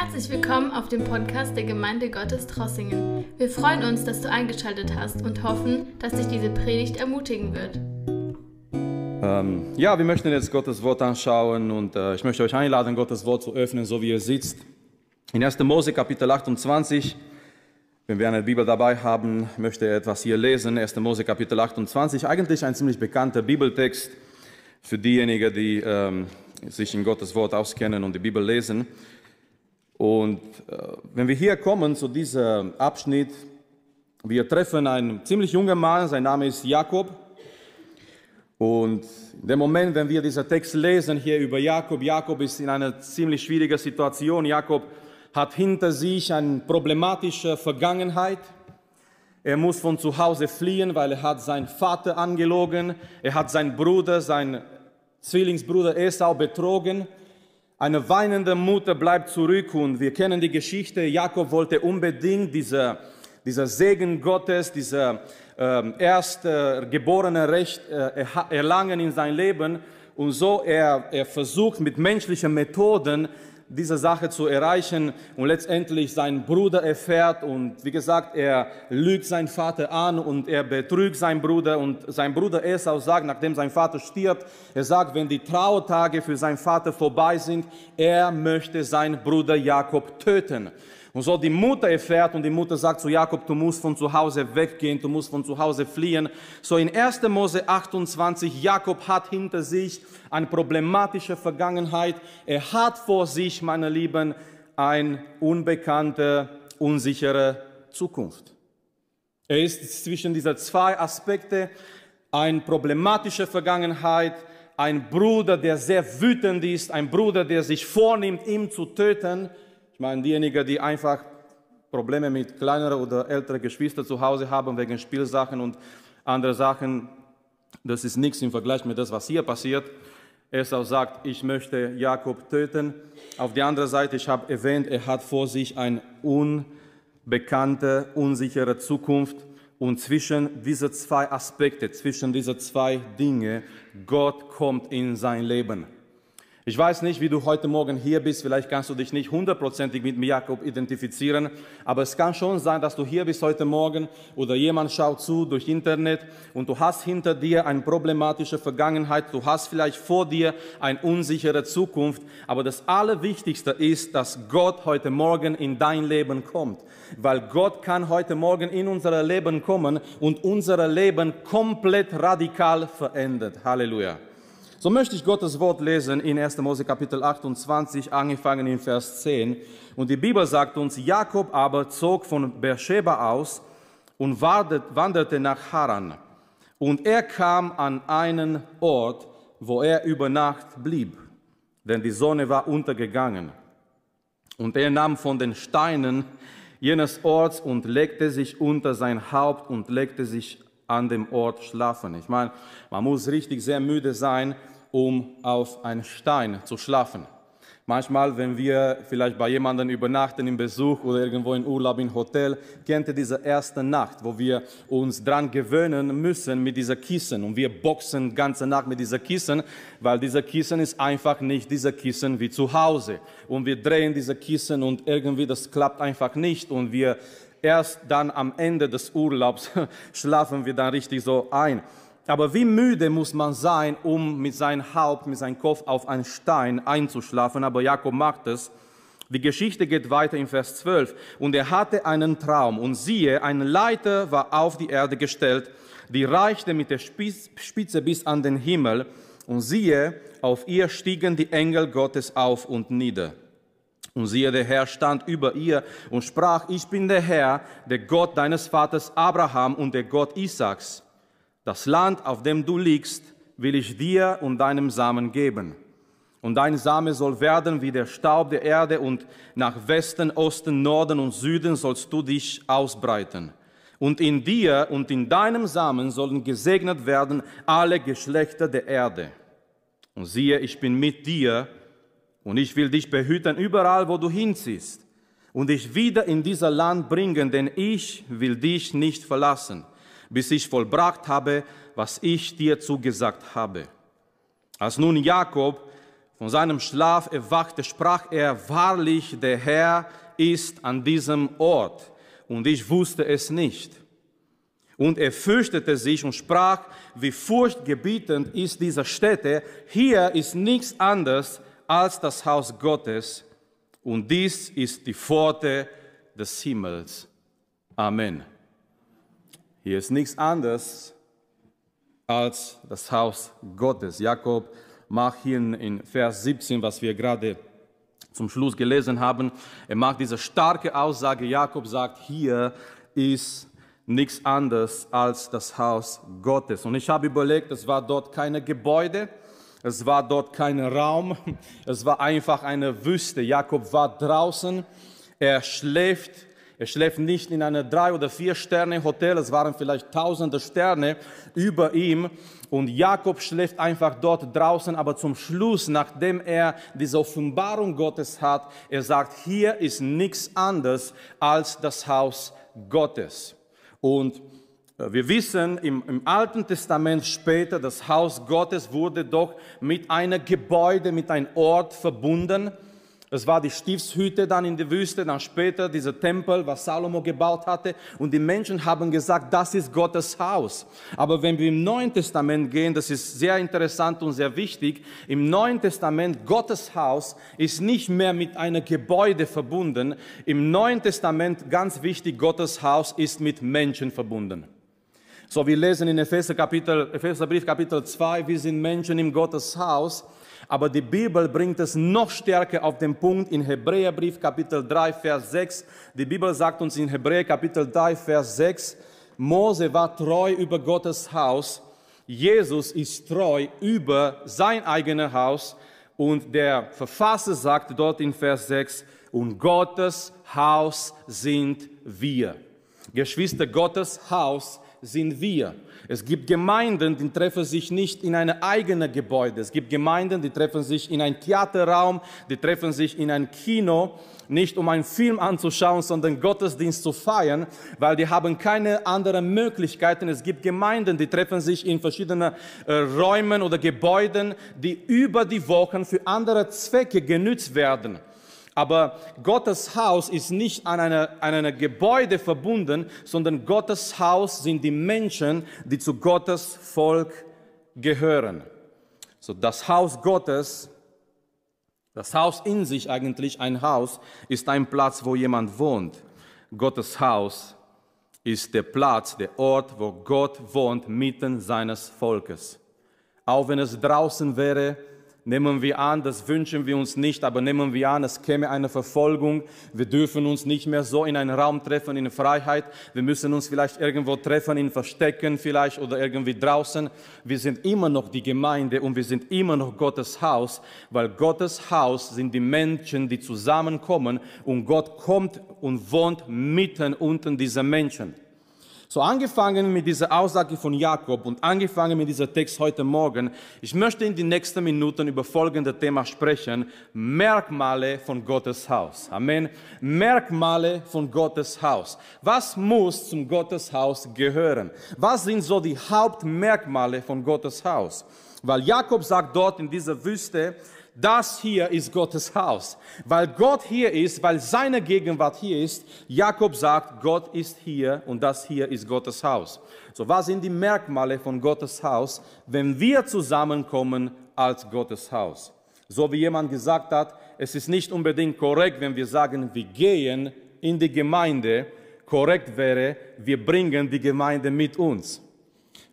Herzlich willkommen auf dem Podcast der Gemeinde Gottes Trossingen. Wir freuen uns, dass du eingeschaltet hast und hoffen, dass dich diese Predigt ermutigen wird. Ähm, ja, wir möchten jetzt Gottes Wort anschauen und äh, ich möchte euch einladen, Gottes Wort zu öffnen, so wie ihr sitzt. In 1. Mose Kapitel 28, wenn wir eine Bibel dabei haben, möchte ich etwas hier lesen. 1. Mose Kapitel 28, eigentlich ein ziemlich bekannter Bibeltext für diejenigen, die ähm, sich in Gottes Wort auskennen und die Bibel lesen. Und äh, wenn wir hier kommen zu diesem Abschnitt, wir treffen einen ziemlich jungen Mann, sein Name ist Jakob. Und in dem Moment, wenn wir diesen Text lesen hier über Jakob, Jakob ist in einer ziemlich schwierigen Situation. Jakob hat hinter sich eine problematische Vergangenheit. Er muss von zu Hause fliehen, weil er hat seinen Vater angelogen. Er hat seinen Bruder, seinen Zwillingsbruder Esau betrogen. Eine weinende Mutter bleibt zurück und wir kennen die Geschichte. Jakob wollte unbedingt dieser, dieser Segen Gottes, dieser äh, erste geborene Recht äh, erlangen in sein Leben. Und so er, er versucht mit menschlichen Methoden diese Sache zu erreichen und letztendlich sein Bruder erfährt und wie gesagt, er lügt seinen Vater an und er betrügt seinen Bruder und sein Bruder Esau sagt, nachdem sein Vater stirbt, er sagt, wenn die Trauertage für seinen Vater vorbei sind, er möchte seinen Bruder Jakob töten. Und so die Mutter erfährt und die Mutter sagt zu Jakob, du musst von zu Hause weggehen, du musst von zu Hause fliehen. So in 1. Mose 28, Jakob hat hinter sich eine problematische Vergangenheit. Er hat vor sich, meine Lieben, eine unbekannte, unsichere Zukunft. Er ist zwischen dieser zwei Aspekte, eine problematische Vergangenheit, ein Bruder, der sehr wütend ist, ein Bruder, der sich vornimmt, ihn zu töten, ich meine, diejenigen, die einfach Probleme mit kleineren oder älteren Geschwistern zu Hause haben wegen Spielsachen und andere Sachen, das ist nichts im Vergleich mit das, was hier passiert. Esau sagt, ich möchte Jakob töten. Auf der anderen Seite, ich habe erwähnt, er hat vor sich eine unbekannte, unsichere Zukunft. Und zwischen diese zwei Aspekte, zwischen diese zwei Dinge, Gott kommt in sein Leben. Ich weiß nicht, wie du heute Morgen hier bist. Vielleicht kannst du dich nicht hundertprozentig mit Jakob identifizieren. Aber es kann schon sein, dass du hier bist heute Morgen oder jemand schaut zu durch Internet und du hast hinter dir eine problematische Vergangenheit. Du hast vielleicht vor dir eine unsichere Zukunft. Aber das Allerwichtigste ist, dass Gott heute Morgen in dein Leben kommt. Weil Gott kann heute Morgen in unser Leben kommen und unser Leben komplett radikal verändert. Halleluja. So möchte ich Gottes Wort lesen in 1. Mose Kapitel 28, angefangen in Vers 10. Und die Bibel sagt uns, Jakob aber zog von Beersheba aus und wanderte nach Haran. Und er kam an einen Ort, wo er über Nacht blieb, denn die Sonne war untergegangen. Und er nahm von den Steinen jenes Orts und legte sich unter sein Haupt und legte sich an dem Ort schlafen. Ich meine, man muss richtig sehr müde sein, um auf einen Stein zu schlafen. Manchmal, wenn wir vielleicht bei jemandem übernachten im Besuch oder irgendwo in Urlaub im Hotel, kennt ihr diese erste Nacht, wo wir uns dran gewöhnen müssen mit dieser Kissen und wir boxen ganze Nacht mit dieser Kissen, weil dieser Kissen ist einfach nicht dieser Kissen wie zu Hause und wir drehen diese Kissen und irgendwie das klappt einfach nicht und wir erst dann am Ende des Urlaubs schlafen wir dann richtig so ein. Aber wie müde muss man sein, um mit seinem Haupt, mit seinem Kopf auf einen Stein einzuschlafen? Aber Jakob macht es. Die Geschichte geht weiter in Vers 12. Und er hatte einen Traum. Und siehe, eine Leiter war auf die Erde gestellt, die reichte mit der Spitze bis an den Himmel. Und siehe, auf ihr stiegen die Engel Gottes auf und nieder. Und siehe, der Herr stand über ihr und sprach, ich bin der Herr, der Gott deines Vaters Abraham und der Gott Isaaks. Das Land, auf dem du liegst, will ich dir und deinem Samen geben. Und dein Same soll werden wie der Staub der Erde und nach Westen, Osten, Norden und Süden sollst du dich ausbreiten. Und in dir und in deinem Samen sollen gesegnet werden alle Geschlechter der Erde. Und siehe, ich bin mit dir und ich will dich behüten überall, wo du hinziehst und dich wieder in dieser Land bringen, denn ich will dich nicht verlassen bis ich vollbracht habe, was ich dir zugesagt habe. Als nun Jakob von seinem Schlaf erwachte, sprach er, wahrlich, der Herr ist an diesem Ort, und ich wusste es nicht. Und er fürchtete sich und sprach, wie furchtgebietend ist diese Stätte, hier ist nichts anderes als das Haus Gottes, und dies ist die Pforte des Himmels. Amen. Hier ist nichts anderes als das Haus Gottes. Jakob macht hier in Vers 17, was wir gerade zum Schluss gelesen haben, er macht diese starke Aussage. Jakob sagt, hier ist nichts anderes als das Haus Gottes. Und ich habe überlegt, es war dort keine Gebäude, es war dort kein Raum, es war einfach eine Wüste. Jakob war draußen, er schläft er schläft nicht in einem drei oder vier Sterne Hotel, es waren vielleicht tausende Sterne über ihm. Und Jakob schläft einfach dort draußen, aber zum Schluss, nachdem er diese Offenbarung Gottes hat, er sagt, hier ist nichts anderes als das Haus Gottes. Und wir wissen im, im, Alten Testament später, das Haus Gottes wurde doch mit einem Gebäude, mit einem Ort verbunden. Es war die Stiftshütte dann in der Wüste, dann später dieser Tempel, was Salomo gebaut hatte. Und die Menschen haben gesagt, das ist Gottes Haus. Aber wenn wir im Neuen Testament gehen, das ist sehr interessant und sehr wichtig, im Neuen Testament, Gottes Haus ist nicht mehr mit einem Gebäude verbunden. Im Neuen Testament, ganz wichtig, Gottes Haus ist mit Menschen verbunden. So, wir lesen in Epheser Kapitel, Epheserbrief Kapitel 2, wir sind Menschen im Gottes Haus. Aber die Bibel bringt es noch stärker auf den Punkt in Hebräerbrief Kapitel 3, Vers 6. Die Bibel sagt uns in Hebräer Kapitel 3, Vers 6, Mose war treu über Gottes Haus, Jesus ist treu über sein eigenes Haus und der Verfasser sagt dort in Vers 6, und Gottes Haus sind wir. Geschwister, Gottes Haus sind wir. Es gibt Gemeinden, die treffen sich nicht in einem eigenen Gebäude. Es gibt Gemeinden, die treffen sich in einem Theaterraum, die treffen sich in einem Kino, nicht um einen Film anzuschauen, sondern Gottesdienst zu feiern, weil die haben keine anderen Möglichkeiten. Es gibt Gemeinden, die treffen sich in verschiedenen äh, Räumen oder Gebäuden, die über die Wochen für andere Zwecke genützt werden. Aber Gottes Haus ist nicht an einer, an einer Gebäude verbunden, sondern Gottes Haus sind die Menschen, die zu Gottes Volk gehören. So das Haus Gottes, das Haus in sich eigentlich, ein Haus, ist ein Platz, wo jemand wohnt. Gottes Haus ist der Platz, der Ort, wo Gott wohnt, mitten seines Volkes. Auch wenn es draußen wäre, Nehmen wir an, das wünschen wir uns nicht, aber nehmen wir an, es käme eine Verfolgung. Wir dürfen uns nicht mehr so in einen Raum treffen, in Freiheit. Wir müssen uns vielleicht irgendwo treffen, in Verstecken vielleicht oder irgendwie draußen. Wir sind immer noch die Gemeinde und wir sind immer noch Gottes Haus, weil Gottes Haus sind die Menschen, die zusammenkommen und Gott kommt und wohnt mitten unter diesen Menschen. So angefangen mit dieser Aussage von Jakob und angefangen mit dieser Text heute Morgen, ich möchte in den nächsten Minuten über folgende Thema sprechen, Merkmale von Gottes Haus. Amen. Merkmale von Gottes Haus. Was muss zum Gottes Haus gehören? Was sind so die Hauptmerkmale von Gottes Haus? Weil Jakob sagt dort in dieser Wüste, das hier ist Gottes Haus. Weil Gott hier ist, weil seine Gegenwart hier ist, Jakob sagt, Gott ist hier und das hier ist Gottes Haus. So, was sind die Merkmale von Gottes Haus, wenn wir zusammenkommen als Gottes Haus? So wie jemand gesagt hat, es ist nicht unbedingt korrekt, wenn wir sagen, wir gehen in die Gemeinde. Korrekt wäre, wir bringen die Gemeinde mit uns.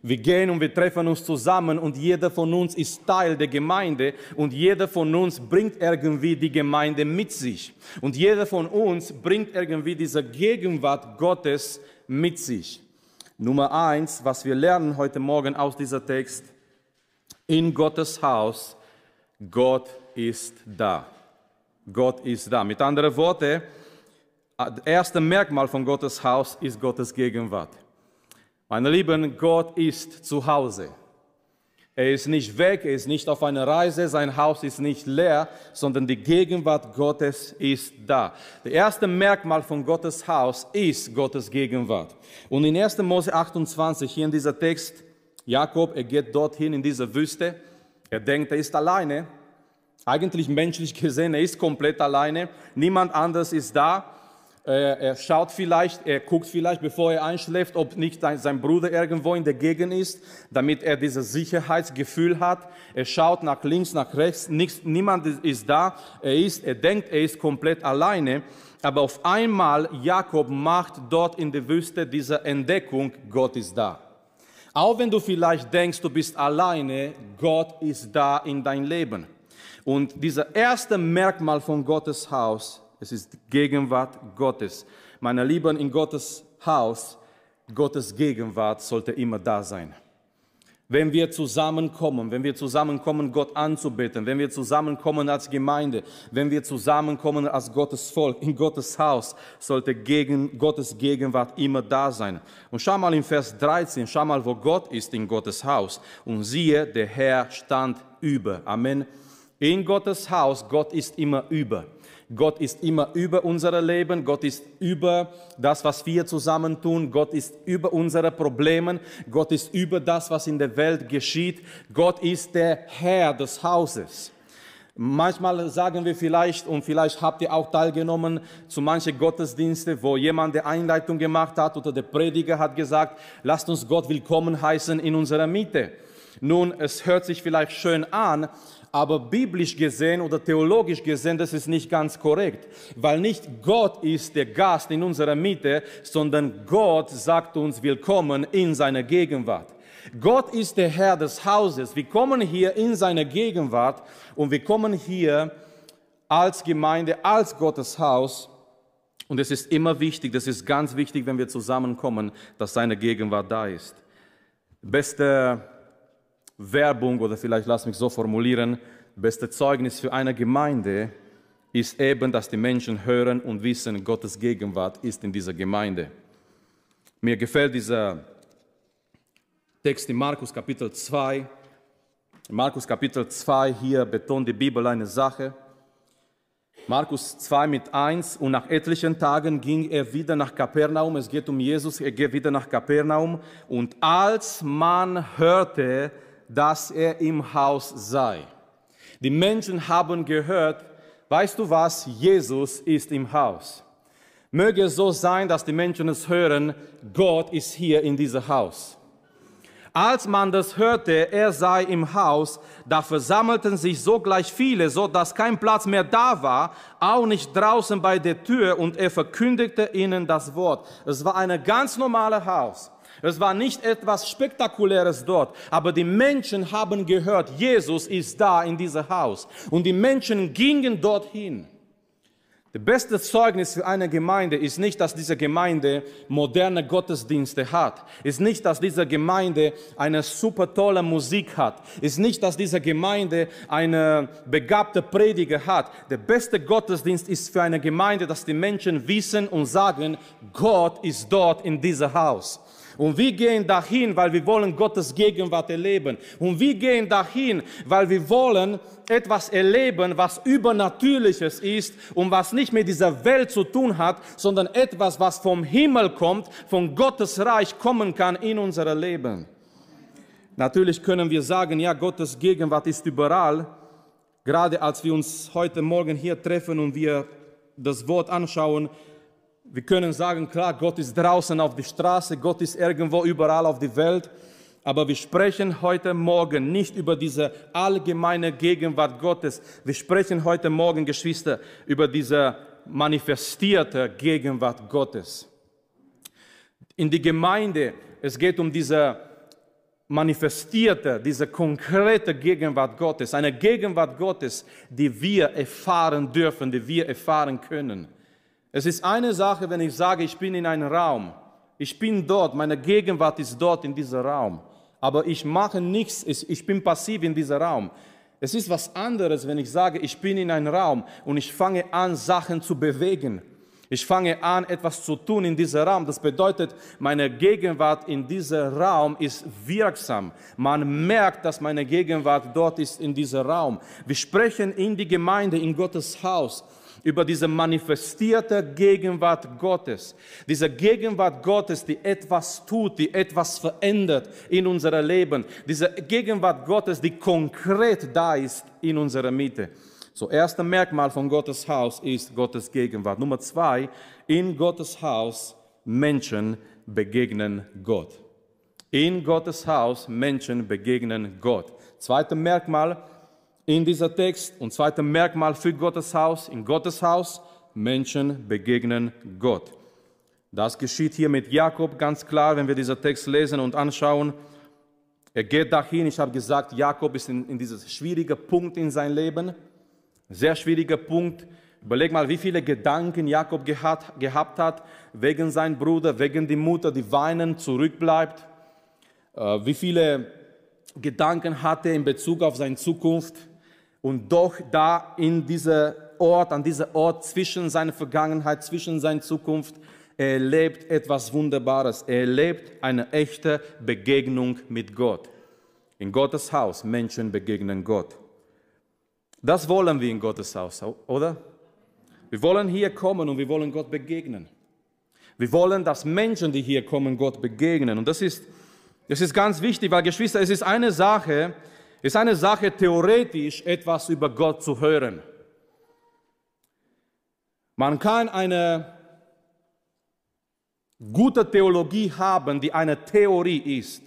Wir gehen und wir treffen uns zusammen und jeder von uns ist Teil der Gemeinde und jeder von uns bringt irgendwie die Gemeinde mit sich. Und jeder von uns bringt irgendwie diese Gegenwart Gottes mit sich. Nummer eins, was wir lernen heute Morgen aus dieser Text, in Gottes Haus, Gott ist da. Gott ist da. Mit anderen Worten, das erste Merkmal von Gottes Haus ist Gottes Gegenwart. Meine Lieben, Gott ist zu Hause. Er ist nicht weg, er ist nicht auf einer Reise, sein Haus ist nicht leer, sondern die Gegenwart Gottes ist da. Das erste Merkmal von Gottes Haus ist Gottes Gegenwart. Und in 1. Mose 28, hier in dieser Text, Jakob, er geht dorthin in diese Wüste, er denkt, er ist alleine, Eigentlich menschlich gesehen, er ist komplett alleine. Niemand anders ist da. Er schaut vielleicht, er guckt vielleicht, bevor er einschläft, ob nicht sein Bruder irgendwo in der Gegend ist, damit er dieses Sicherheitsgefühl hat. Er schaut nach links, nach rechts, nichts, niemand ist da. Er ist, er denkt, er ist komplett alleine. Aber auf einmal, Jakob macht dort in der Wüste diese Entdeckung, Gott ist da. Auch wenn du vielleicht denkst, du bist alleine, Gott ist da in dein Leben. Und dieser erste Merkmal von Gottes Haus es ist Gegenwart Gottes. Meine Lieben, in Gottes Haus, Gottes Gegenwart sollte immer da sein. Wenn wir zusammenkommen, wenn wir zusammenkommen, Gott anzubeten, wenn wir zusammenkommen als Gemeinde, wenn wir zusammenkommen als Gottes Volk, in Gottes Haus, sollte gegen Gottes Gegenwart immer da sein. Und schau mal in Vers 13, schau mal, wo Gott ist in Gottes Haus. Und siehe, der Herr stand über. Amen. In Gottes Haus, Gott ist immer über. Gott ist immer über unser Leben, Gott ist über das, was wir zusammen tun, Gott ist über unsere Probleme, Gott ist über das, was in der Welt geschieht, Gott ist der Herr des Hauses. Manchmal sagen wir vielleicht, und vielleicht habt ihr auch teilgenommen zu manchen Gottesdienste, wo jemand die Einleitung gemacht hat oder der Prediger hat gesagt, lasst uns Gott willkommen heißen in unserer Mitte. Nun, es hört sich vielleicht schön an, aber biblisch gesehen oder theologisch gesehen, das ist nicht ganz korrekt, weil nicht Gott ist der Gast in unserer Mitte, sondern Gott sagt uns willkommen in seiner Gegenwart. Gott ist der Herr des Hauses. Wir kommen hier in seine Gegenwart und wir kommen hier als Gemeinde, als Gottes Haus. Und es ist immer wichtig, das ist ganz wichtig, wenn wir zusammenkommen, dass seine Gegenwart da ist. Beste Werbung oder vielleicht lass mich so formulieren, beste Zeugnis für eine Gemeinde ist eben, dass die Menschen hören und wissen, Gottes Gegenwart ist in dieser Gemeinde. Mir gefällt dieser Text in Markus Kapitel 2. In Markus Kapitel 2 hier betont die Bibel eine Sache. Markus 2 mit 1 und nach etlichen Tagen ging er wieder nach Kapernaum. Es geht um Jesus, er geht wieder nach Kapernaum. Und als man hörte, dass er im Haus sei. Die Menschen haben gehört, weißt du was, Jesus ist im Haus. Möge es so sein, dass die Menschen es hören, Gott ist hier in diesem Haus. Als man das hörte, er sei im Haus, da versammelten sich sogleich viele, so dass kein Platz mehr da war, auch nicht draußen bei der Tür, und er verkündigte ihnen das Wort. Es war ein ganz normales Haus. Es war nicht etwas Spektakuläres dort, aber die Menschen haben gehört, Jesus ist da in diesem Haus. Und die Menschen gingen dorthin. Das beste Zeugnis für eine Gemeinde ist nicht, dass diese Gemeinde moderne Gottesdienste hat. Ist nicht, dass diese Gemeinde eine super tolle Musik hat. Ist nicht, dass diese Gemeinde eine begabte Prediger hat. Der beste Gottesdienst ist für eine Gemeinde, dass die Menschen wissen und sagen, Gott ist dort in diesem Haus. Und wir gehen dahin, weil wir wollen Gottes Gegenwart erleben. Und wir gehen dahin, weil wir wollen etwas erleben, was übernatürliches ist und was nicht mit dieser Welt zu tun hat, sondern etwas, was vom Himmel kommt, von Gottes Reich kommen kann in unser Leben. Natürlich können wir sagen, ja, Gottes Gegenwart ist überall. Gerade als wir uns heute Morgen hier treffen und wir das Wort anschauen, wir können sagen, klar, Gott ist draußen auf der Straße, Gott ist irgendwo überall auf der Welt. Aber wir sprechen heute Morgen nicht über diese allgemeine Gegenwart Gottes. Wir sprechen heute Morgen, Geschwister, über diese manifestierte Gegenwart Gottes. In die Gemeinde, es geht um diese manifestierte, diese konkrete Gegenwart Gottes, eine Gegenwart Gottes, die wir erfahren dürfen, die wir erfahren können. Es ist eine Sache, wenn ich sage, ich bin in einem Raum, ich bin dort, meine Gegenwart ist dort in diesem Raum, aber ich mache nichts, ich bin passiv in diesem Raum. Es ist was anderes, wenn ich sage, ich bin in einem Raum und ich fange an, Sachen zu bewegen. Ich fange an, etwas zu tun in diesem Raum. Das bedeutet, meine Gegenwart in diesem Raum ist wirksam. Man merkt, dass meine Gegenwart dort ist in diesem Raum. Wir sprechen in die Gemeinde, in Gottes Haus über diese manifestierte Gegenwart Gottes. Diese Gegenwart Gottes, die etwas tut, die etwas verändert in unserem Leben. Diese Gegenwart Gottes, die konkret da ist in unserer Mitte. So, erste Merkmal von Gottes Haus ist Gottes Gegenwart. Nummer zwei, in Gottes Haus Menschen begegnen Gott. In Gottes Haus Menschen begegnen Gott. Zweite Merkmal in dieser Text und zweite Merkmal für Gottes Haus, in Gottes Haus Menschen begegnen Gott. Das geschieht hier mit Jakob ganz klar, wenn wir diesen Text lesen und anschauen. Er geht dahin, ich habe gesagt, Jakob ist in, in diesem schwierigen Punkt in sein Leben. Sehr schwieriger Punkt. Überleg mal, wie viele Gedanken Jakob gehabt, gehabt hat, wegen seinem Bruder, wegen der Mutter, die weinen, zurückbleibt. Äh, wie viele Gedanken hatte in Bezug auf seine Zukunft. Und doch da in diesem Ort, an diesem Ort zwischen seiner Vergangenheit, zwischen seiner Zukunft, er erlebt etwas Wunderbares. Er erlebt eine echte Begegnung mit Gott. In Gottes Haus Menschen begegnen Gott. Das wollen wir in Gottes Haus, oder? Wir wollen hier kommen und wir wollen Gott begegnen. Wir wollen, dass Menschen, die hier kommen, Gott begegnen. Und das ist, das ist ganz wichtig, weil Geschwister, es ist eine Sache, es ist eine Sache, theoretisch etwas über Gott zu hören. Man kann eine gute Theologie haben, die eine Theorie ist,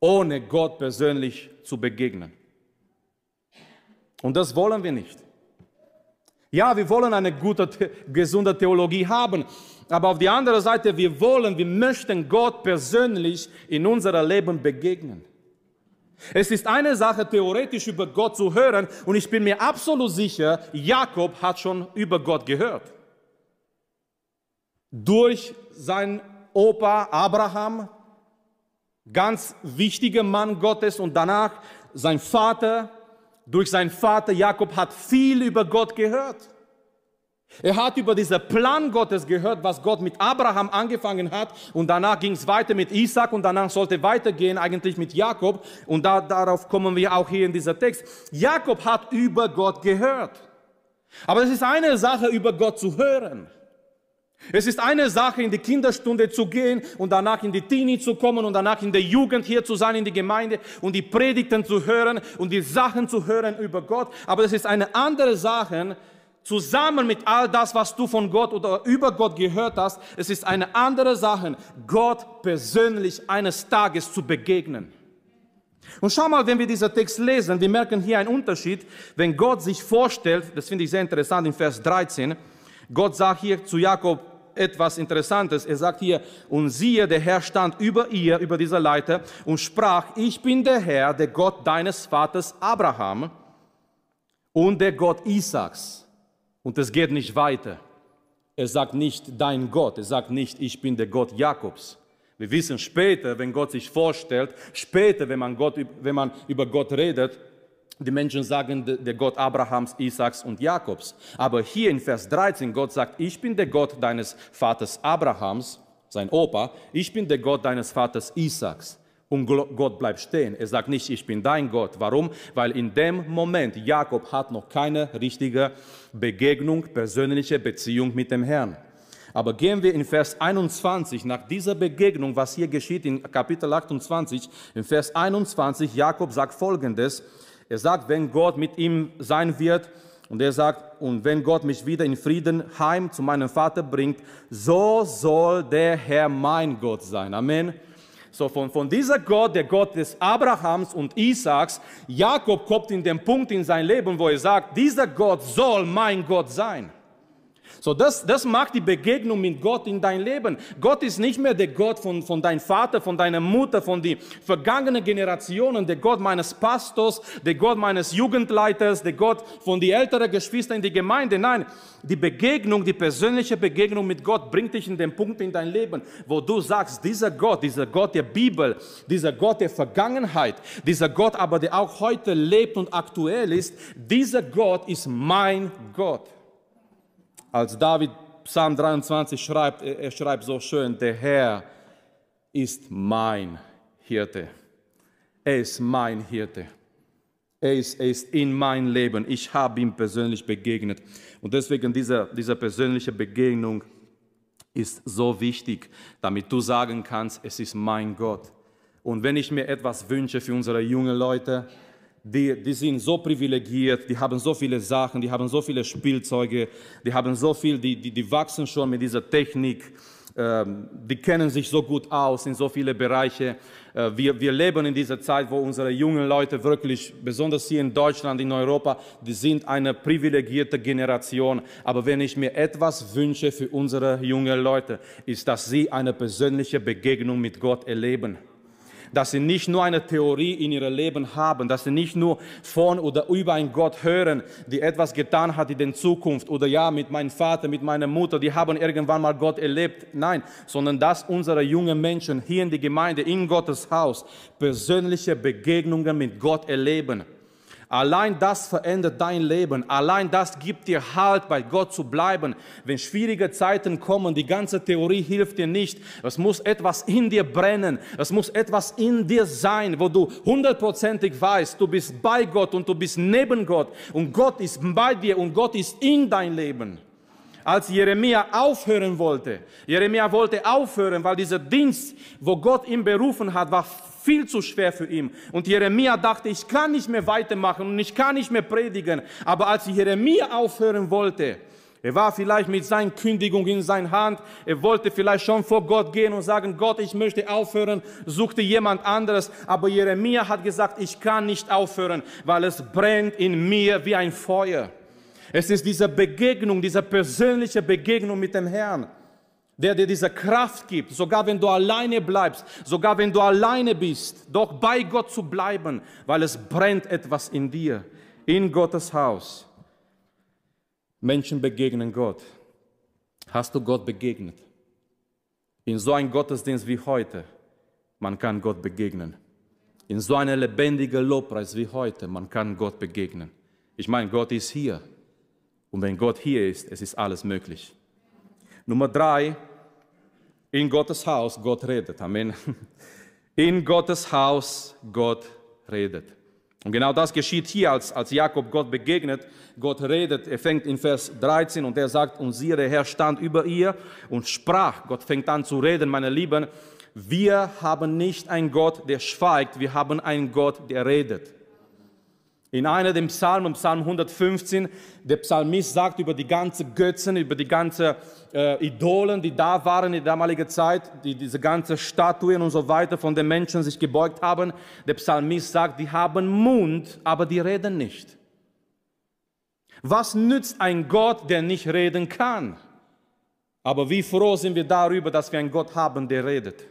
ohne Gott persönlich zu begegnen. Und das wollen wir nicht. Ja, wir wollen eine gute, gesunde Theologie haben, aber auf die andere Seite, wir wollen, wir möchten Gott persönlich in unserem Leben begegnen. Es ist eine Sache, theoretisch über Gott zu hören, und ich bin mir absolut sicher, Jakob hat schon über Gott gehört. Durch sein Opa Abraham, ganz wichtiger Mann Gottes, und danach sein Vater, durch seinen Vater Jakob hat viel über Gott gehört. Er hat über diesen Plan Gottes gehört, was Gott mit Abraham angefangen hat und danach ging es weiter mit Isaac und danach sollte weitergehen eigentlich mit Jakob und da, darauf kommen wir auch hier in dieser Text. Jakob hat über Gott gehört. Aber es ist eine Sache, über Gott zu hören. Es ist eine Sache, in die Kinderstunde zu gehen und danach in die Teenie zu kommen und danach in der Jugend hier zu sein, in die Gemeinde und die Predigten zu hören und die Sachen zu hören über Gott. Aber es ist eine andere Sache, zusammen mit all das, was du von Gott oder über Gott gehört hast, es ist eine andere Sache, Gott persönlich eines Tages zu begegnen. Und schau mal, wenn wir diesen Text lesen, wir merken hier einen Unterschied, wenn Gott sich vorstellt, das finde ich sehr interessant in Vers 13, Gott sagt hier zu Jakob etwas Interessantes. Er sagt hier, und siehe, der Herr stand über ihr, über dieser Leiter, und sprach, ich bin der Herr, der Gott deines Vaters Abraham und der Gott Isaaks. Und es geht nicht weiter. Er sagt nicht dein Gott, er sagt nicht, ich bin der Gott Jakobs. Wir wissen später, wenn Gott sich vorstellt, später, wenn man, Gott, wenn man über Gott redet, die Menschen sagen, der Gott Abrahams, Isaaks und Jakobs. Aber hier in Vers 13, Gott sagt, ich bin der Gott deines Vaters Abrahams, sein Opa, ich bin der Gott deines Vaters Isaaks. Und Gott bleibt stehen. Er sagt nicht, ich bin dein Gott. Warum? Weil in dem Moment Jakob hat noch keine richtige Begegnung, persönliche Beziehung mit dem Herrn. Aber gehen wir in Vers 21, nach dieser Begegnung, was hier geschieht in Kapitel 28, in Vers 21, Jakob sagt folgendes, er sagt, wenn Gott mit ihm sein wird, und er sagt, und wenn Gott mich wieder in Frieden heim zu meinem Vater bringt, so soll der Herr mein Gott sein. Amen. So von, von dieser Gott, der Gott des Abrahams und Isaaks, Jakob kommt in den Punkt in sein Leben, wo er sagt, dieser Gott soll mein Gott sein. So, das, das macht die Begegnung mit Gott in dein Leben. Gott ist nicht mehr der Gott von, von deinem Vater, von deiner Mutter, von den vergangenen Generationen, der Gott meines Pastors, der Gott meines Jugendleiters, der Gott von den älteren Geschwistern in die Gemeinde. Nein, die Begegnung, die persönliche Begegnung mit Gott bringt dich in den Punkt in dein Leben, wo du sagst, dieser Gott, dieser Gott der Bibel, dieser Gott der Vergangenheit, dieser Gott aber, der auch heute lebt und aktuell ist, dieser Gott ist mein Gott. Als David Psalm 23 schreibt, er schreibt so schön, der Herr ist mein Hirte. Er ist mein Hirte. Er ist, er ist in mein Leben. Ich habe ihm persönlich begegnet. Und deswegen diese, diese persönliche Begegnung ist so wichtig, damit du sagen kannst, es ist mein Gott. Und wenn ich mir etwas wünsche für unsere jungen Leute, die, die sind so privilegiert, die haben so viele Sachen, die haben so viele Spielzeuge, die haben so viel, die, die, die wachsen schon mit dieser Technik, ähm, die kennen sich so gut aus in so viele Bereiche. Äh, wir, wir leben in dieser Zeit, wo unsere jungen Leute wirklich, besonders hier in Deutschland, in Europa, die sind eine privilegierte Generation. Aber wenn ich mir etwas wünsche für unsere jungen Leute, ist, dass sie eine persönliche Begegnung mit Gott erleben dass sie nicht nur eine Theorie in ihrem Leben haben, dass sie nicht nur von oder über einen Gott hören, die etwas getan hat in der Zukunft oder ja, mit meinem Vater, mit meiner Mutter, die haben irgendwann mal Gott erlebt. Nein, sondern dass unsere jungen Menschen hier in die Gemeinde, in Gottes Haus, persönliche Begegnungen mit Gott erleben. Allein das verändert dein Leben. Allein das gibt dir Halt, bei Gott zu bleiben. Wenn schwierige Zeiten kommen, die ganze Theorie hilft dir nicht. Es muss etwas in dir brennen. Es muss etwas in dir sein, wo du hundertprozentig weißt, du bist bei Gott und du bist neben Gott. Und Gott ist bei dir und Gott ist in dein Leben als Jeremia aufhören wollte. Jeremia wollte aufhören, weil dieser Dienst, wo Gott ihn berufen hat, war viel zu schwer für ihn. Und Jeremia dachte, ich kann nicht mehr weitermachen und ich kann nicht mehr predigen. Aber als Jeremia aufhören wollte, er war vielleicht mit seiner Kündigung in seiner Hand. Er wollte vielleicht schon vor Gott gehen und sagen, Gott, ich möchte aufhören, suchte jemand anderes. Aber Jeremia hat gesagt, ich kann nicht aufhören, weil es brennt in mir wie ein Feuer. Es ist diese Begegnung, diese persönliche Begegnung mit dem Herrn der dir diese Kraft gibt, sogar wenn du alleine bleibst, sogar wenn du alleine bist, doch bei Gott zu bleiben, weil es brennt etwas in dir, in Gottes Haus. Menschen begegnen Gott. Hast du Gott begegnet? In so einem Gottesdienst wie heute, man kann Gott begegnen. In so einer lebendigen Lobpreis wie heute, man kann Gott begegnen. Ich meine, Gott ist hier. Und wenn Gott hier ist, es ist alles möglich. Nummer drei, in Gottes Haus Gott redet. Amen. In Gottes Haus Gott redet. Und genau das geschieht hier, als, als Jakob Gott begegnet. Gott redet, er fängt in Vers 13 und er sagt, und siehe, der Herr stand über ihr und sprach. Gott fängt an zu reden, meine Lieben. Wir haben nicht einen Gott, der schweigt, wir haben einen Gott, der redet. In einer dem Psalmen, Psalm 115, der Psalmist sagt über die ganzen Götzen, über die ganzen äh, Idolen, die da waren in der damaligen Zeit, die, diese ganzen Statuen und so weiter von den Menschen sich gebeugt haben. Der Psalmist sagt, die haben Mund, aber die reden nicht. Was nützt ein Gott, der nicht reden kann? Aber wie froh sind wir darüber, dass wir einen Gott haben, der redet.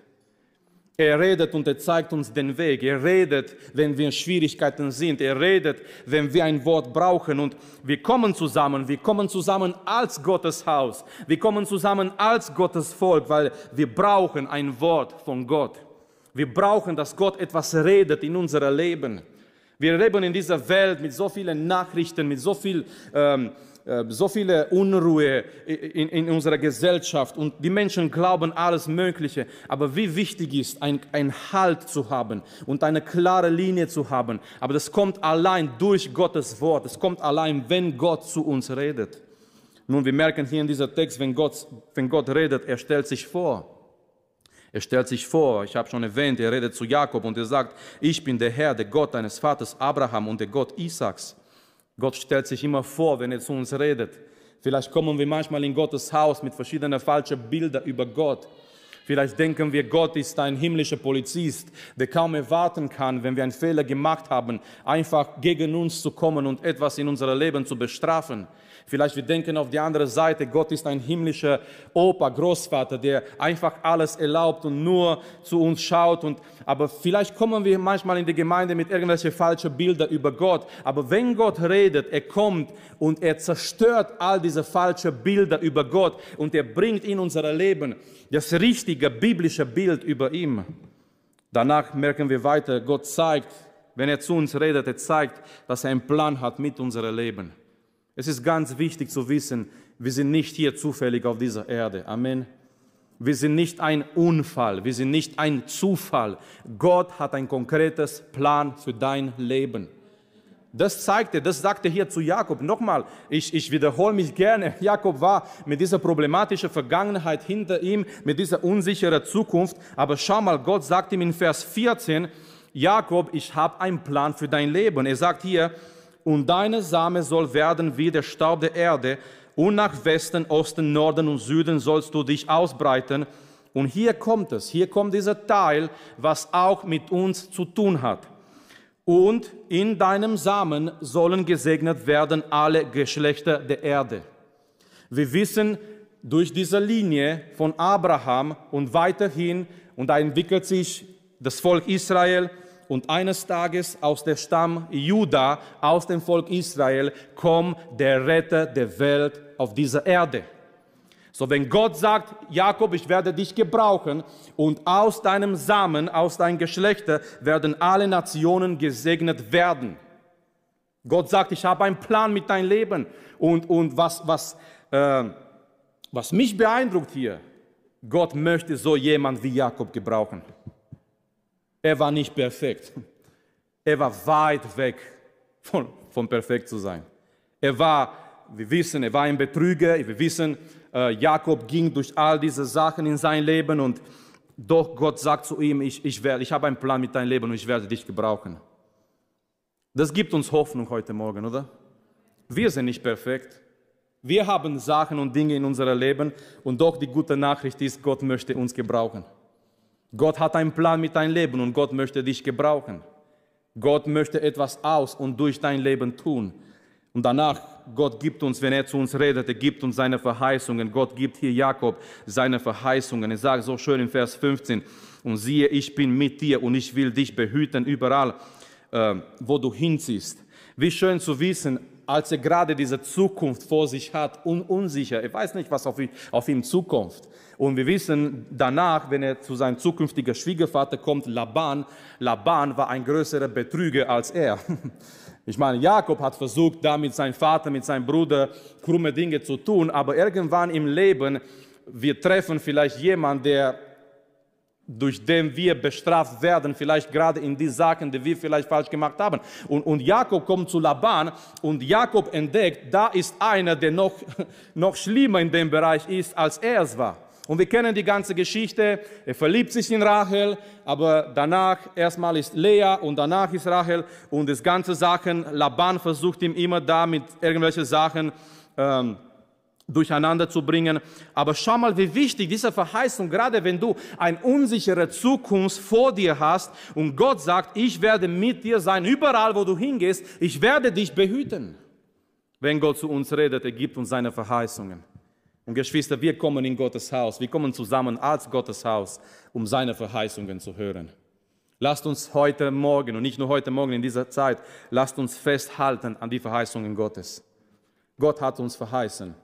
Er redet und er zeigt uns den Weg. Er redet, wenn wir in Schwierigkeiten sind. Er redet, wenn wir ein Wort brauchen. Und wir kommen zusammen. Wir kommen zusammen als Gottes Haus. Wir kommen zusammen als Gottes Volk, weil wir brauchen ein Wort von Gott. Wir brauchen, dass Gott etwas redet in unser Leben. Wir leben in dieser Welt mit so vielen Nachrichten, mit so viel ähm, äh, so viele Unruhe in, in, unserer Gesellschaft und die Menschen glauben alles Mögliche. Aber wie wichtig ist, ein, ein Halt zu haben und eine klare Linie zu haben. Aber das kommt allein durch Gottes Wort. Es kommt allein, wenn Gott zu uns redet. Nun, wir merken hier in dieser Text, wenn Gott, wenn Gott redet, er stellt sich vor. Er stellt sich vor, ich habe schon erwähnt, er redet zu Jakob und er sagt, ich bin der Herr, der Gott deines Vaters Abraham und der Gott Isaaks. Gott stellt sich immer vor, wenn er zu uns redet. Vielleicht kommen wir manchmal in Gottes Haus mit verschiedenen falschen Bildern über Gott. Vielleicht denken wir, Gott ist ein himmlischer Polizist, der kaum erwarten kann, wenn wir einen Fehler gemacht haben, einfach gegen uns zu kommen und etwas in unserem Leben zu bestrafen. Vielleicht wir denken auf die andere Seite, Gott ist ein himmlischer Opa, Großvater, der einfach alles erlaubt und nur zu uns schaut. Und, aber vielleicht kommen wir manchmal in die Gemeinde mit irgendwelchen falschen Bildern über Gott. Aber wenn Gott redet, er kommt und er zerstört all diese falschen Bilder über Gott und er bringt in unser Leben das richtige biblische Bild über ihm. Danach merken wir weiter, Gott zeigt, wenn er zu uns redet, er zeigt, dass er einen Plan hat mit unserem Leben. Es ist ganz wichtig zu wissen, wir sind nicht hier zufällig auf dieser Erde. Amen. Wir sind nicht ein Unfall, wir sind nicht ein Zufall. Gott hat ein konkretes Plan für dein Leben. Das zeigte, das sagte hier zu Jakob. Nochmal, ich, ich wiederhole mich gerne. Jakob war mit dieser problematischen Vergangenheit hinter ihm, mit dieser unsicheren Zukunft. Aber schau mal, Gott sagt ihm in Vers 14, Jakob, ich habe einen Plan für dein Leben. Er sagt hier, und deine Same soll werden wie der Staub der Erde, und nach Westen, Osten, Norden und Süden sollst du dich ausbreiten. Und hier kommt es, hier kommt dieser Teil, was auch mit uns zu tun hat. Und in deinem Samen sollen gesegnet werden alle Geschlechter der Erde. Wir wissen durch diese Linie von Abraham und weiterhin, und da entwickelt sich das Volk Israel, und eines Tages aus der Stamm Juda, aus dem Volk Israel, kommt der Retter der Welt auf dieser Erde. So, wenn Gott sagt, Jakob, ich werde dich gebrauchen und aus deinem Samen, aus deinem Geschlechter werden alle Nationen gesegnet werden. Gott sagt, ich habe einen Plan mit deinem Leben. Und, und was, was, äh, was mich beeindruckt hier, Gott möchte so jemand wie Jakob gebrauchen. Er war nicht perfekt. Er war weit weg von, von perfekt zu sein. Er war, wir wissen, er war ein Betrüger. Wir wissen, äh, Jakob ging durch all diese Sachen in sein Leben und doch Gott sagt zu ihm, ich, ich, werde, ich habe einen Plan mit deinem Leben und ich werde dich gebrauchen. Das gibt uns Hoffnung heute Morgen, oder? Wir sind nicht perfekt. Wir haben Sachen und Dinge in unserem Leben und doch die gute Nachricht ist, Gott möchte uns gebrauchen. Gott hat einen Plan mit deinem Leben und Gott möchte dich gebrauchen. Gott möchte etwas aus und durch dein Leben tun. Und danach, Gott gibt uns, wenn er zu uns redet, er gibt uns seine Verheißungen. Gott gibt hier Jakob seine Verheißungen. Er sagt so schön in Vers 15, und siehe, ich bin mit dir und ich will dich behüten überall, äh, wo du hinziehst. Wie schön zu wissen, als er gerade diese Zukunft vor sich hat, un unsicher, er weiß nicht, was auf ihn, auf ihm zukommt. Und wir wissen danach, wenn er zu seinem zukünftigen Schwiegervater kommt, Laban, Laban war ein größerer Betrüger als er. Ich meine, Jakob hat versucht, da mit seinem Vater, mit seinem Bruder krumme Dinge zu tun, aber irgendwann im Leben, wir treffen vielleicht jemanden, der durch den wir bestraft werden, vielleicht gerade in die Sachen, die wir vielleicht falsch gemacht haben. Und, und Jakob kommt zu Laban und Jakob entdeckt, da ist einer, der noch, noch schlimmer in dem Bereich ist, als er es war. Und wir kennen die ganze Geschichte. Er verliebt sich in Rachel, aber danach erstmal ist Lea und danach ist Rachel und das ganze Sachen. Laban versucht ihm immer da mit irgendwelchen Sachen ähm, durcheinander zu bringen. Aber schau mal, wie wichtig diese Verheißung, gerade wenn du eine unsichere Zukunft vor dir hast und Gott sagt, ich werde mit dir sein, überall wo du hingehst, ich werde dich behüten. Wenn Gott zu uns redet, er gibt uns seine Verheißungen. Und Geschwister, wir kommen in Gottes Haus, wir kommen zusammen als Gottes Haus, um seine Verheißungen zu hören. Lasst uns heute Morgen und nicht nur heute Morgen in dieser Zeit, lasst uns festhalten an die Verheißungen Gottes. Gott hat uns verheißen,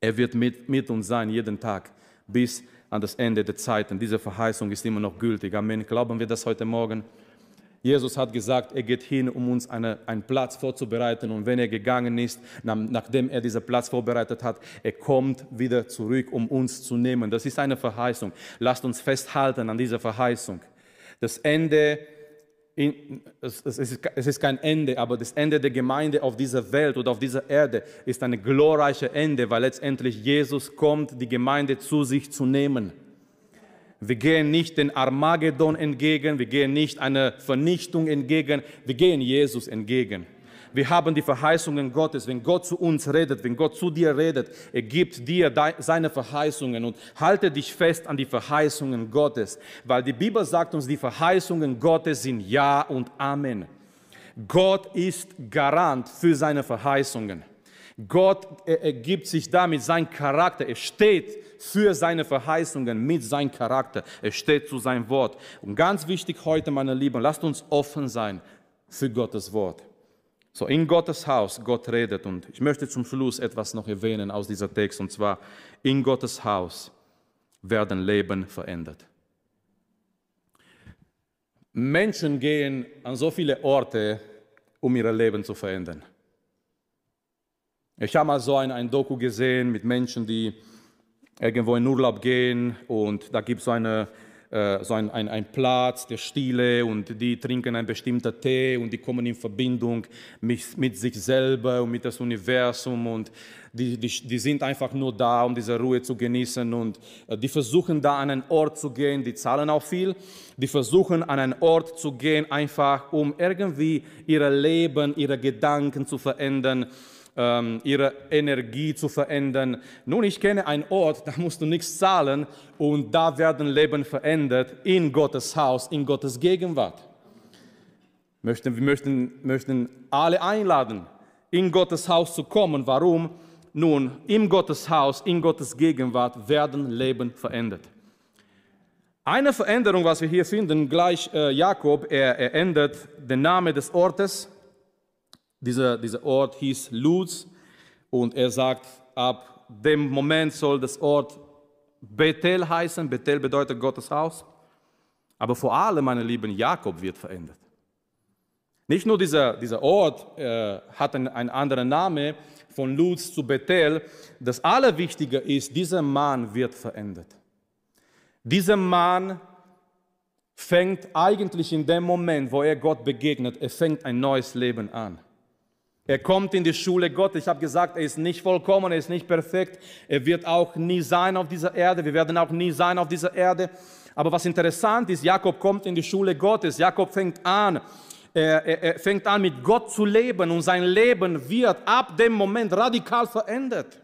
er wird mit, mit uns sein jeden Tag bis an das Ende der Zeiten. Diese Verheißung ist immer noch gültig. Amen. Glauben wir das heute Morgen? Jesus hat gesagt, er geht hin, um uns eine, einen Platz vorzubereiten. Und wenn er gegangen ist, nachdem er diesen Platz vorbereitet hat, er kommt wieder zurück, um uns zu nehmen. Das ist eine Verheißung. Lasst uns festhalten an dieser Verheißung. Das Ende in, es, es, ist, es, ist, kein Ende, aber das Ende der Gemeinde auf dieser Welt oder auf dieser Erde ist ein glorreiches Ende, weil letztendlich Jesus kommt, die Gemeinde zu sich zu nehmen. Wir gehen nicht den Armageddon entgegen, wir gehen nicht einer Vernichtung entgegen, wir gehen Jesus entgegen. Wir haben die Verheißungen Gottes. Wenn Gott zu uns redet, wenn Gott zu dir redet, er gibt dir seine Verheißungen und halte dich fest an die Verheißungen Gottes, weil die Bibel sagt uns, die Verheißungen Gottes sind Ja und Amen. Gott ist Garant für seine Verheißungen. Gott ergibt sich damit sein Charakter. Er steht für seine Verheißungen mit seinem Charakter. Er steht zu seinem Wort. Und ganz wichtig heute, meine Lieben, lasst uns offen sein für Gottes Wort. So in Gottes Haus, Gott redet. Und ich möchte zum Schluss etwas noch erwähnen aus dieser Text. Und zwar, in Gottes Haus werden Leben verändert. Menschen gehen an so viele Orte, um ihr Leben zu verändern. Ich habe mal so ein, ein Doku gesehen mit Menschen, die irgendwo in Urlaub gehen und da gibt es so eine so ein, ein, ein Platz der Stille und die trinken einen bestimmten Tee und die kommen in Verbindung mit, mit sich selber und mit das Universum und die, die, die sind einfach nur da, um diese Ruhe zu genießen und äh, die versuchen da an einen Ort zu gehen, die zahlen auch viel, die versuchen an einen Ort zu gehen, einfach um irgendwie ihr Leben, ihre Gedanken zu verändern ähm, ihre Energie zu verändern. Nun, ich kenne einen Ort, da musst du nichts zahlen und da werden Leben verändert in Gottes Haus, in Gottes Gegenwart. Möchten, wir möchten, möchten alle einladen, in Gottes Haus zu kommen. Warum? Nun, in Gottes Haus, in Gottes Gegenwart werden Leben verändert. Eine Veränderung, was wir hier finden, gleich äh, Jakob, er, er ändert den Namen des Ortes dieser, dieser Ort hieß Luz und er sagt, ab dem Moment soll das Ort Bethel heißen. Bethel bedeutet Gottes Haus. Aber vor allem, meine Lieben, Jakob wird verändert. Nicht nur dieser, dieser Ort äh, hat einen, einen anderen Namen, von Luz zu Bethel. Das Allerwichtige ist, dieser Mann wird verändert. Dieser Mann fängt eigentlich in dem Moment, wo er Gott begegnet, er fängt ein neues Leben an. Er kommt in die Schule Gottes. Ich habe gesagt, er ist nicht vollkommen, er ist nicht perfekt. Er wird auch nie sein auf dieser Erde. Wir werden auch nie sein auf dieser Erde. Aber was interessant ist, Jakob kommt in die Schule Gottes. Jakob fängt an, er, er, er fängt an mit Gott zu leben und sein Leben wird ab dem Moment radikal verändert.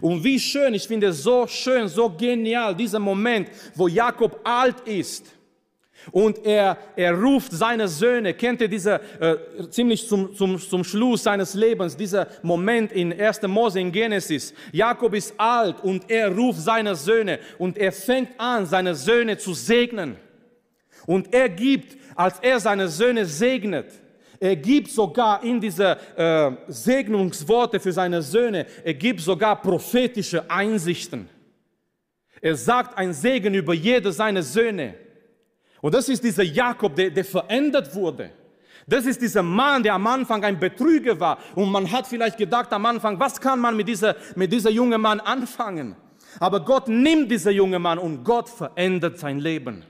Und wie schön, ich finde es so schön, so genial, dieser Moment, wo Jakob alt ist und er, er ruft seine Söhne. Kennt ihr diese, äh, ziemlich zum, zum, zum Schluss seines Lebens, dieser Moment in 1. Mose in Genesis. Jakob ist alt und er ruft seine Söhne und er fängt an, seine Söhne zu segnen. Und er gibt, als er seine Söhne segnet, er gibt sogar in diese äh, Segnungsworte für seine Söhne, er gibt sogar prophetische Einsichten. Er sagt ein Segen über jede seiner Söhne. Und das ist dieser Jakob, der, der verändert wurde. Das ist dieser Mann, der am Anfang ein Betrüger war. Und man hat vielleicht gedacht am Anfang, was kann man mit dieser, mit dieser jungen Mann anfangen? Aber Gott nimmt dieser junge Mann und Gott verändert sein Leben.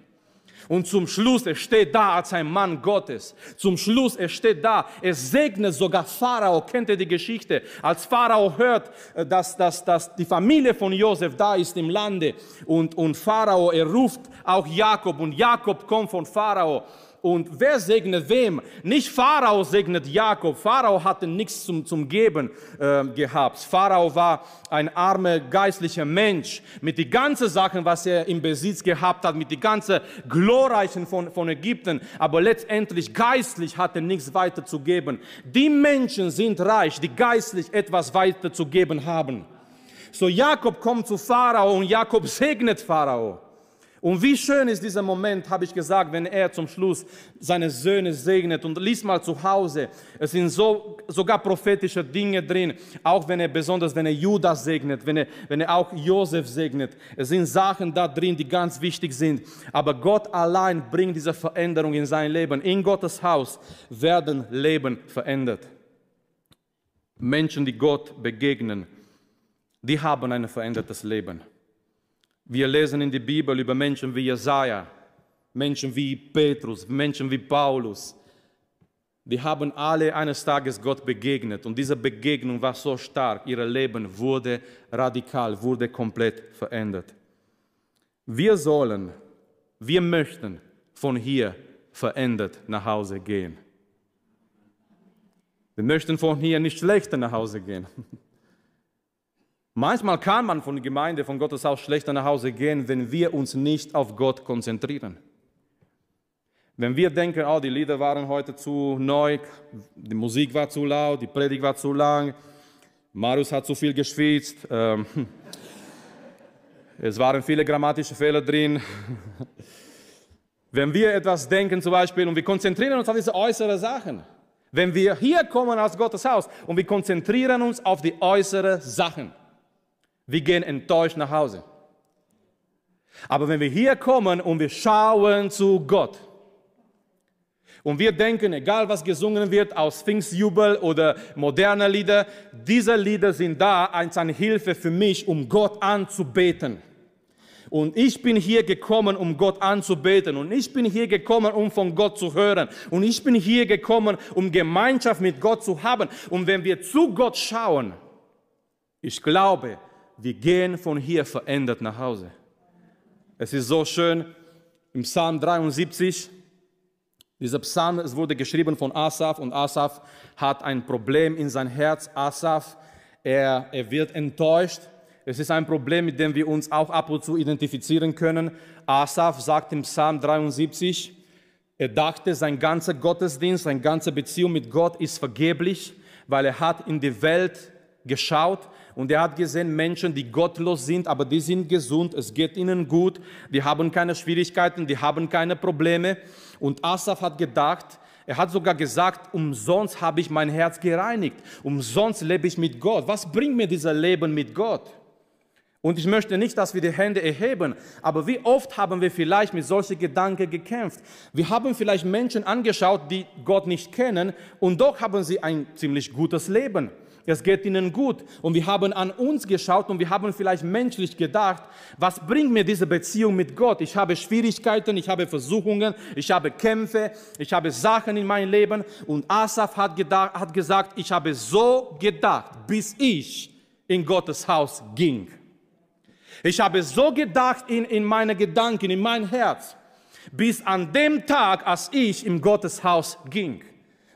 Und zum Schluss, er steht da als ein Mann Gottes. Zum Schluss, er steht da. Er segnet sogar Pharao. Kennt ihr die Geschichte? Als Pharao hört, äh, dass, dass, dass die Familie von Josef da ist im Lande und, und Pharao, er ruft auch Jakob und Jakob kommt von Pharao und wer segnet wem? Nicht Pharao segnet Jakob. Pharao hatte nichts zum, zum Geben äh, gehabt. Pharao war ein armer geistlicher Mensch mit den ganzen Sachen, was er im Besitz gehabt hat, mit den ganzen Glorreichen von, von Ägypten. Aber letztendlich geistlich hatte nichts weiter zu geben. Die Menschen sind reich, die geistlich etwas weiter zu geben haben. So Jakob kommt zu Pharao und Jakob segnet Pharao. Und wie schön ist dieser Moment, habe ich gesagt, wenn er zum Schluss seine Söhne segnet und liest mal zu Hause. Es sind so, sogar prophetische Dinge drin, auch wenn er besonders, wenn er Judas segnet, wenn er, wenn er auch Josef segnet. Es sind Sachen da drin, die ganz wichtig sind. Aber Gott allein bringt diese Veränderung in sein Leben. In Gottes Haus werden Leben verändert. Menschen, die Gott begegnen, die haben ein verändertes Leben. Wir lesen in der Bibel über Menschen wie Jesaja, Menschen wie Petrus, Menschen wie Paulus. Die haben alle eines Tages Gott begegnet und diese Begegnung war so stark, ihr Leben wurde radikal, wurde komplett verändert. Wir sollen, wir möchten von hier verändert nach Hause gehen. Wir möchten von hier nicht schlechter nach Hause gehen. Manchmal kann man von der Gemeinde, von Gottes Haus schlechter nach Hause gehen, wenn wir uns nicht auf Gott konzentrieren. Wenn wir denken, oh, die Lieder waren heute zu neu, die Musik war zu laut, die Predigt war zu lang, Marius hat zu viel geschwitzt, ähm, es waren viele grammatische Fehler drin. Wenn wir etwas denken zum Beispiel und wir konzentrieren uns auf diese äußeren Sachen, wenn wir hier kommen aus Gottes Haus und wir konzentrieren uns auf die äußeren Sachen, wir gehen enttäuscht nach Hause. Aber wenn wir hier kommen und wir schauen zu Gott und wir denken, egal was gesungen wird aus Pfingstjubel oder moderner Lieder, diese Lieder sind da als eine Hilfe für mich, um Gott anzubeten. Und ich bin hier gekommen, um Gott anzubeten. Und ich bin hier gekommen, um von Gott zu hören. Und ich bin hier gekommen, um Gemeinschaft mit Gott zu haben. Und wenn wir zu Gott schauen, ich glaube, wir gehen von hier verändert nach Hause. Es ist so schön im Psalm 73. Dieser Psalm, es wurde geschrieben von Asaf und Asaf hat ein Problem in sein Herz. Asaf, er, er wird enttäuscht es ist ein Problem, mit dem wir uns auch ab und zu identifizieren können. Asaf sagt im Psalm 73, er dachte, sein ganzer Gottesdienst, seine ganze Beziehung mit Gott ist vergeblich, weil er hat in die Welt geschaut und er hat gesehen Menschen, die gottlos sind, aber die sind gesund, es geht ihnen gut, die haben keine Schwierigkeiten, die haben keine Probleme. Und Asaf hat gedacht, er hat sogar gesagt, umsonst habe ich mein Herz gereinigt, umsonst lebe ich mit Gott. Was bringt mir dieser Leben mit Gott? Und ich möchte nicht, dass wir die Hände erheben, aber wie oft haben wir vielleicht mit solchen Gedanken gekämpft? Wir haben vielleicht Menschen angeschaut, die Gott nicht kennen und doch haben sie ein ziemlich gutes Leben. Es geht ihnen gut. Und wir haben an uns geschaut und wir haben vielleicht menschlich gedacht, was bringt mir diese Beziehung mit Gott? Ich habe Schwierigkeiten, ich habe Versuchungen, ich habe Kämpfe, ich habe Sachen in meinem Leben. Und Asaf hat, gedacht, hat gesagt, ich habe so gedacht, bis ich in Gottes Haus ging. Ich habe so gedacht in, in meine Gedanken, in mein Herz, bis an dem Tag, als ich im Gotteshaus ging.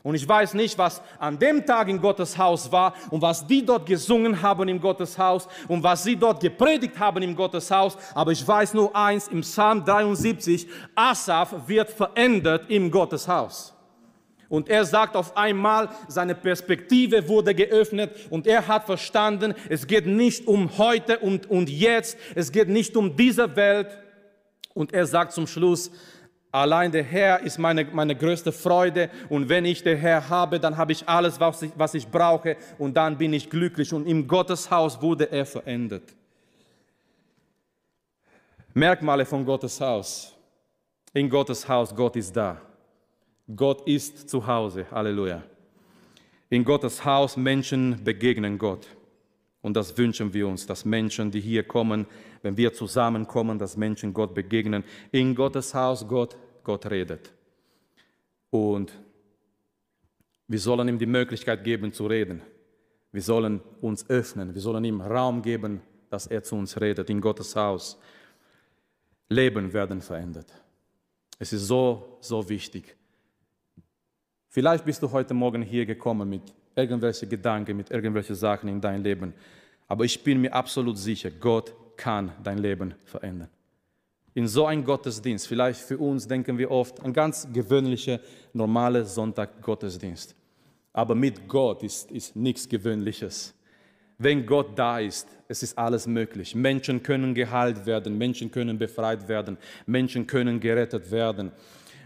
Und ich weiß nicht, was an dem Tag im Gotteshaus war und was die dort gesungen haben im Gotteshaus und was sie dort gepredigt haben im Gotteshaus. Aber ich weiß nur eins, im Psalm 73, Asaf wird verändert im Gotteshaus. Und er sagt auf einmal, seine Perspektive wurde geöffnet und er hat verstanden, es geht nicht um heute und, und jetzt, es geht nicht um diese Welt. Und er sagt zum Schluss, allein der Herr ist meine, meine größte Freude und wenn ich den Herr habe, dann habe ich alles, was ich, was ich brauche und dann bin ich glücklich. Und im Gotteshaus wurde er verändert. Merkmale von Gottes Haus. In Gottes Haus, Gott ist da. Gott ist zu Hause. Halleluja. In Gottes Haus Menschen begegnen Gott. Und das wünschen wir uns, dass Menschen, die hier kommen, wenn wir zusammenkommen, dass Menschen Gott begegnen. In Gottes Haus Gott, Gott redet. Und wir sollen ihm die Möglichkeit geben zu reden. Wir sollen uns öffnen. Wir sollen ihm Raum geben, dass er zu uns redet. In Gottes Haus. Leben werden verändert. Es ist so, so wichtig. Vielleicht bist du heute Morgen hier gekommen mit irgendwelchen Gedanken, mit irgendwelchen Sachen in dein Leben. Aber ich bin mir absolut sicher, Gott kann dein Leben verändern. In so einem Gottesdienst, vielleicht für uns denken wir oft an ganz gewöhnlicher, normaler Sonntag-Gottesdienst. Aber mit Gott ist, ist nichts Gewöhnliches. Wenn Gott da ist, es ist alles möglich. Menschen können geheilt werden, Menschen können befreit werden, Menschen können gerettet werden.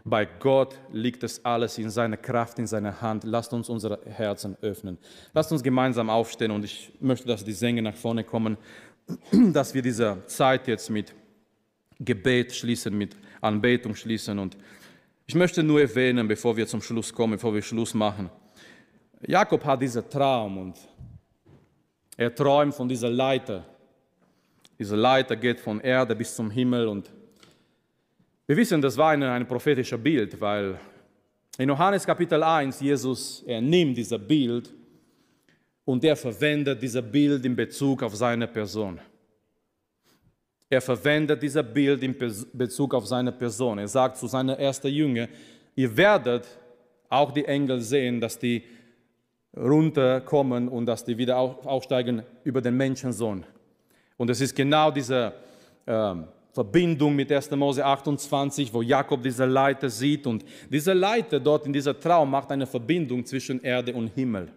Bei Gott liegt es alles in seiner Kraft, in seiner Hand. Lasst uns unsere Herzen öffnen. Lasst uns gemeinsam aufstehen und ich möchte, dass die Sänger nach vorne kommen, dass wir diese Zeit jetzt mit Gebet schließen, mit Anbetung schließen. Und ich möchte nur erwähnen, bevor wir zum Schluss kommen, bevor wir Schluss machen. Jakob hat diesen Traum und er träumt von dieser Leiter. Diese Leiter geht von Erde bis zum Himmel und wir wissen, das war ein, ein prophetisches Bild, weil in Johannes Kapitel 1, Jesus, er nimmt dieses Bild und er verwendet dieses Bild in Bezug auf seine Person. Er verwendet dieses Bild in Bezug auf seine Person. Er sagt zu seiner ersten Jünger, ihr werdet auch die Engel sehen, dass die runterkommen und dass die wieder aufsteigen über den Menschensohn. Und es ist genau dieser ähm, Verbindung mit 1. Mose 28, wo Jakob diese Leiter sieht. Und diese Leiter dort in dieser Traum macht eine Verbindung zwischen Erde und Himmel.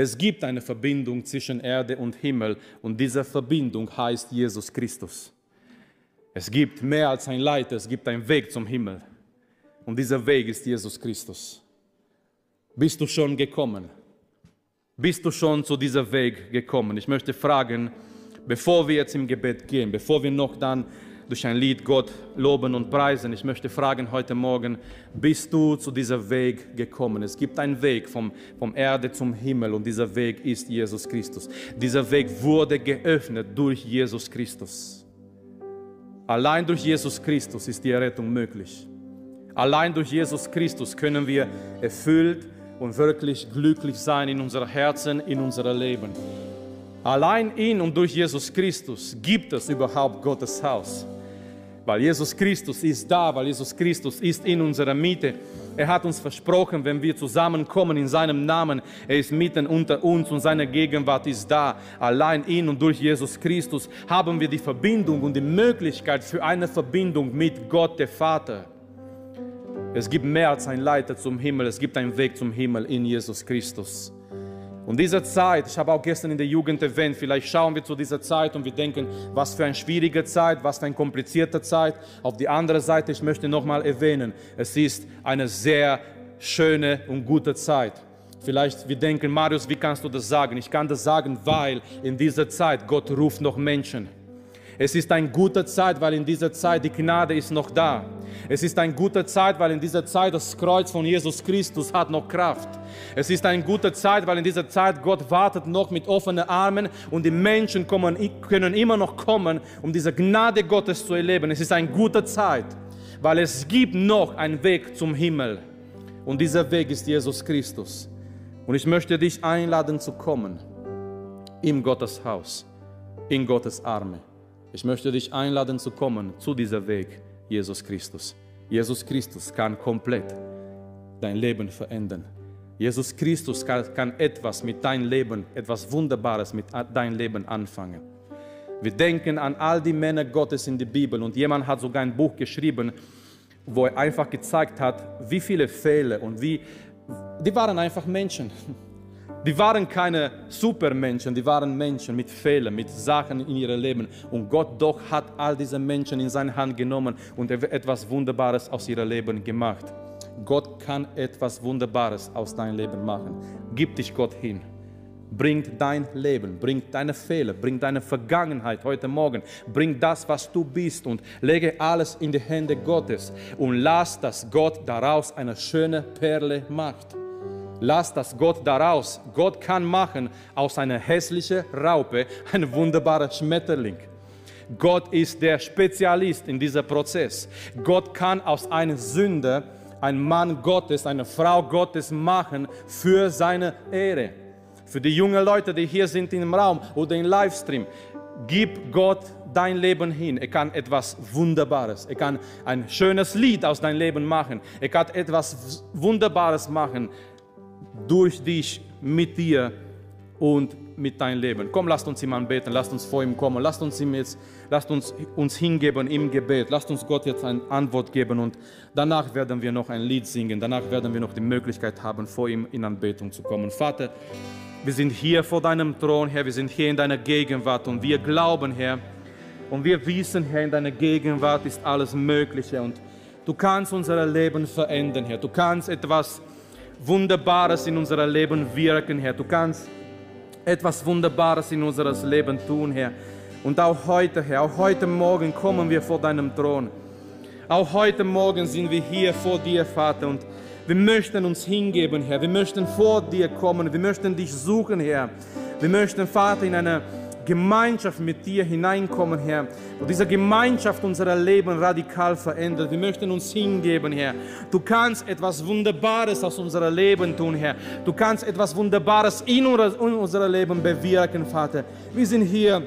Es gibt eine Verbindung zwischen Erde und Himmel und diese Verbindung heißt Jesus Christus. Es gibt mehr als ein Leiter, es gibt einen Weg zum Himmel. Und dieser Weg ist Jesus Christus. Bist du schon gekommen? Bist du schon zu diesem Weg gekommen? Ich möchte fragen, bevor wir jetzt im Gebet gehen, bevor wir noch dann durch ein Lied Gott loben und preisen, ich möchte fragen heute Morgen, bist du zu diesem Weg gekommen? Es gibt einen Weg vom, vom Erde zum Himmel und dieser Weg ist Jesus Christus. Dieser Weg wurde geöffnet durch Jesus Christus. Allein durch Jesus Christus ist die Errettung möglich. Allein durch Jesus Christus können wir erfüllt und wirklich glücklich sein in unserem Herzen, in unserem Leben. Allein in und durch Jesus Christus gibt es überhaupt Gottes Haus. Weil Jesus Christus ist da, weil Jesus Christus ist in unserer Mitte. Er hat uns versprochen, wenn wir zusammenkommen in seinem Namen, er ist mitten unter uns und seine Gegenwart ist da. Allein in und durch Jesus Christus haben wir die Verbindung und die Möglichkeit für eine Verbindung mit Gott, der Vater. Es gibt mehr als ein Leiter zum Himmel, es gibt einen Weg zum Himmel in Jesus Christus. Und diese Zeit, ich habe auch gestern in der Jugend erwähnt, vielleicht schauen wir zu dieser Zeit und wir denken, was für eine schwierige Zeit, was für eine komplizierte Zeit. Auf die andere Seite, ich möchte nochmal erwähnen, es ist eine sehr schöne und gute Zeit. Vielleicht wir denken, Marius, wie kannst du das sagen? Ich kann das sagen, weil in dieser Zeit Gott ruft noch Menschen. Es ist eine gute Zeit, weil in dieser Zeit die Gnade ist noch da. Es ist eine gute Zeit, weil in dieser Zeit das Kreuz von Jesus Christus hat noch Kraft. Es ist eine gute Zeit, weil in dieser Zeit Gott wartet noch mit offenen Armen und die Menschen kommen, können immer noch kommen, um diese Gnade Gottes zu erleben. Es ist eine gute Zeit, weil es gibt noch einen Weg zum Himmel. Und dieser Weg ist Jesus Christus. Und ich möchte dich einladen zu kommen im Gottes Haus, in Gottes Arme. Ich möchte dich einladen zu kommen zu diesem Weg, Jesus Christus. Jesus Christus kann komplett dein Leben verändern. Jesus Christus kann, kann etwas mit deinem Leben, etwas Wunderbares mit deinem Leben anfangen. Wir denken an all die Männer Gottes in der Bibel und jemand hat sogar ein Buch geschrieben, wo er einfach gezeigt hat, wie viele Fehler und wie, die waren einfach Menschen. Die waren keine Supermenschen, die waren Menschen mit Fehlern, mit Sachen in ihrem Leben. Und Gott doch hat all diese Menschen in seine Hand genommen und etwas Wunderbares aus ihrem Leben gemacht. Gott kann etwas Wunderbares aus deinem Leben machen. Gib dich Gott hin. Bring dein Leben, bring deine Fehler, bring deine Vergangenheit heute Morgen, bring das, was du bist und lege alles in die Hände Gottes und lass, dass Gott daraus eine schöne Perle macht. Lass das Gott daraus. Gott kann machen aus einer hässlichen Raupe ein wunderbarer Schmetterling. Gott ist der Spezialist in diesem Prozess. Gott kann aus einer Sünde ein Mann Gottes, eine Frau Gottes machen für seine Ehre. Für die jungen Leute, die hier sind im Raum oder im Livestream, gib Gott dein Leben hin. Er kann etwas Wunderbares. Er kann ein schönes Lied aus deinem Leben machen. Er kann etwas Wunderbares machen durch dich, mit dir und mit deinem Leben. Komm, lasst uns ihm anbeten, lasst uns vor ihm kommen, lasst uns ihm jetzt, lasst uns uns hingeben im Gebet, lasst uns Gott jetzt eine Antwort geben und danach werden wir noch ein Lied singen, danach werden wir noch die Möglichkeit haben, vor ihm in Anbetung zu kommen. Vater, wir sind hier vor deinem Thron, Herr, wir sind hier in deiner Gegenwart und wir glauben, Herr, und wir wissen, Herr, in deiner Gegenwart ist alles Mögliche und du kannst unser Leben verändern, Herr, du kannst etwas Wunderbares in unserem Leben wirken, Herr. Du kannst etwas Wunderbares in unserem Leben tun, Herr. Und auch heute, Herr, auch heute Morgen kommen wir vor deinem Thron. Auch heute Morgen sind wir hier vor dir, Vater, und wir möchten uns hingeben, Herr. Wir möchten vor dir kommen. Wir möchten dich suchen, Herr. Wir möchten, Vater, in eine Gemeinschaft mit dir hineinkommen, Herr. Und diese Gemeinschaft unser Leben radikal verändert. Wir möchten uns hingeben, Herr. Du kannst etwas Wunderbares aus unserem Leben tun, Herr. Du kannst etwas Wunderbares in unser Leben bewirken, Vater. Wir sind hier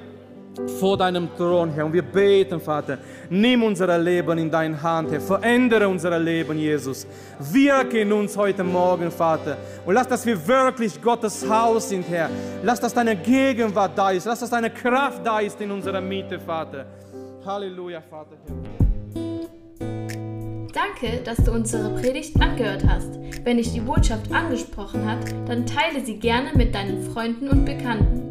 vor deinem Thron, Herr. Und wir beten, Vater, nimm unser Leben in deine Hand, Herr. Verändere unser Leben, Jesus. Wirke in uns heute Morgen, Vater. Und lass, dass wir wirklich Gottes Haus sind, Herr. Lass, dass deine Gegenwart da ist. Lass, dass deine Kraft da ist in unserer Mitte, Vater. Halleluja, Vater. Danke, dass du unsere Predigt angehört hast. Wenn dich die Botschaft angesprochen hat, dann teile sie gerne mit deinen Freunden und Bekannten